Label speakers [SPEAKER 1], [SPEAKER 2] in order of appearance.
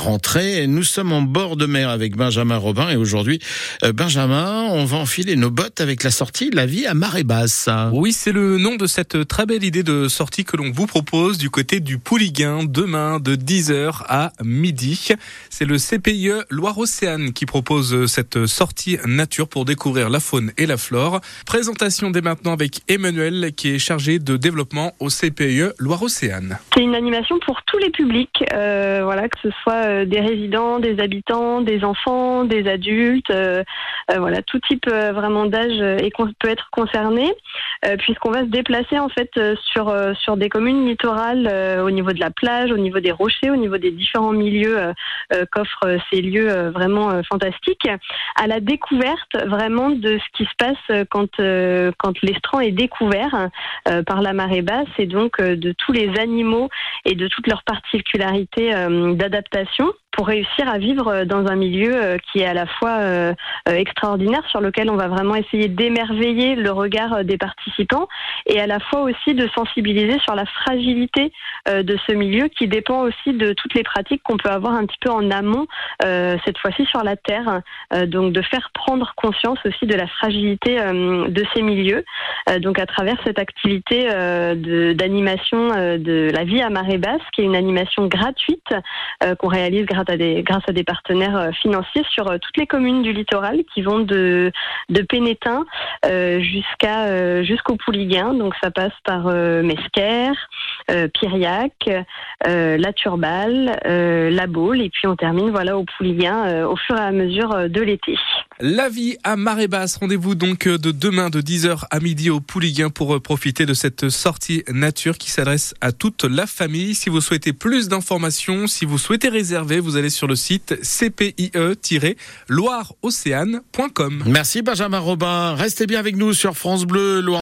[SPEAKER 1] rentrée. Nous sommes en bord de mer avec Benjamin Robin et aujourd'hui, euh, Benjamin, on va enfiler nos bottes avec la sortie La vie à marée basse.
[SPEAKER 2] Oui, c'est le nom de cette très belle idée de sortie que l'on vous propose du côté du Pouliguen demain de 10h à midi. C'est le CPIE Loire-Océane qui propose cette sortie nature pour découvrir la faune et la flore. Présentation dès maintenant avec Emmanuel qui est chargé de développement au CPIE Loire-Océane.
[SPEAKER 3] C'est une animation pour tous les publics, euh, voilà, que ce soit euh, des résidents, des habitants, des enfants, des adultes, euh, euh voilà, tout type vraiment d'âge peut être concerné, puisqu'on va se déplacer en fait sur sur des communes littorales au niveau de la plage, au niveau des rochers, au niveau des différents milieux qu'offrent ces lieux vraiment fantastiques, à la découverte vraiment de ce qui se passe quand quand l'estran est découvert par la marée basse et donc de tous les animaux et de toutes leurs particularités d'adaptation question pour réussir à vivre euh, dans un milieu euh, qui est à la fois euh, extraordinaire, sur lequel on va vraiment essayer d'émerveiller le regard des participants et à la fois aussi de sensibiliser sur la fragilité de ce milieu qui dépend aussi de toutes les pratiques qu'on peut avoir un petit peu en amont, cette fois-ci sur la terre. donc de faire prendre conscience aussi de la fragilité de ces milieux. donc à travers cette activité d'animation de, la vie à marée basse, qui est une animation gratuite qu'on réalise grâce à des partenaires euh, financiers sur euh, toutes les communes du littoral qui vont de, de Pénétin euh, jusqu'à jusqu'au Pouliguen. Donc ça passe par Mesquer, Piriac, La Turballe, La Baule et puis on termine voilà au Pouliguen au fur et à mesure de l'été.
[SPEAKER 2] La vie à marée basse. Rendez-vous donc de demain de 10h à midi au Pouliguen pour profiter de cette sortie nature qui s'adresse à toute la famille. Si vous souhaitez plus d'informations, si vous souhaitez réserver, vous allez sur le site cpie-loireocéane.com.
[SPEAKER 1] Merci Benjamin Robin. Restez bien avec nous sur France Bleu Loire.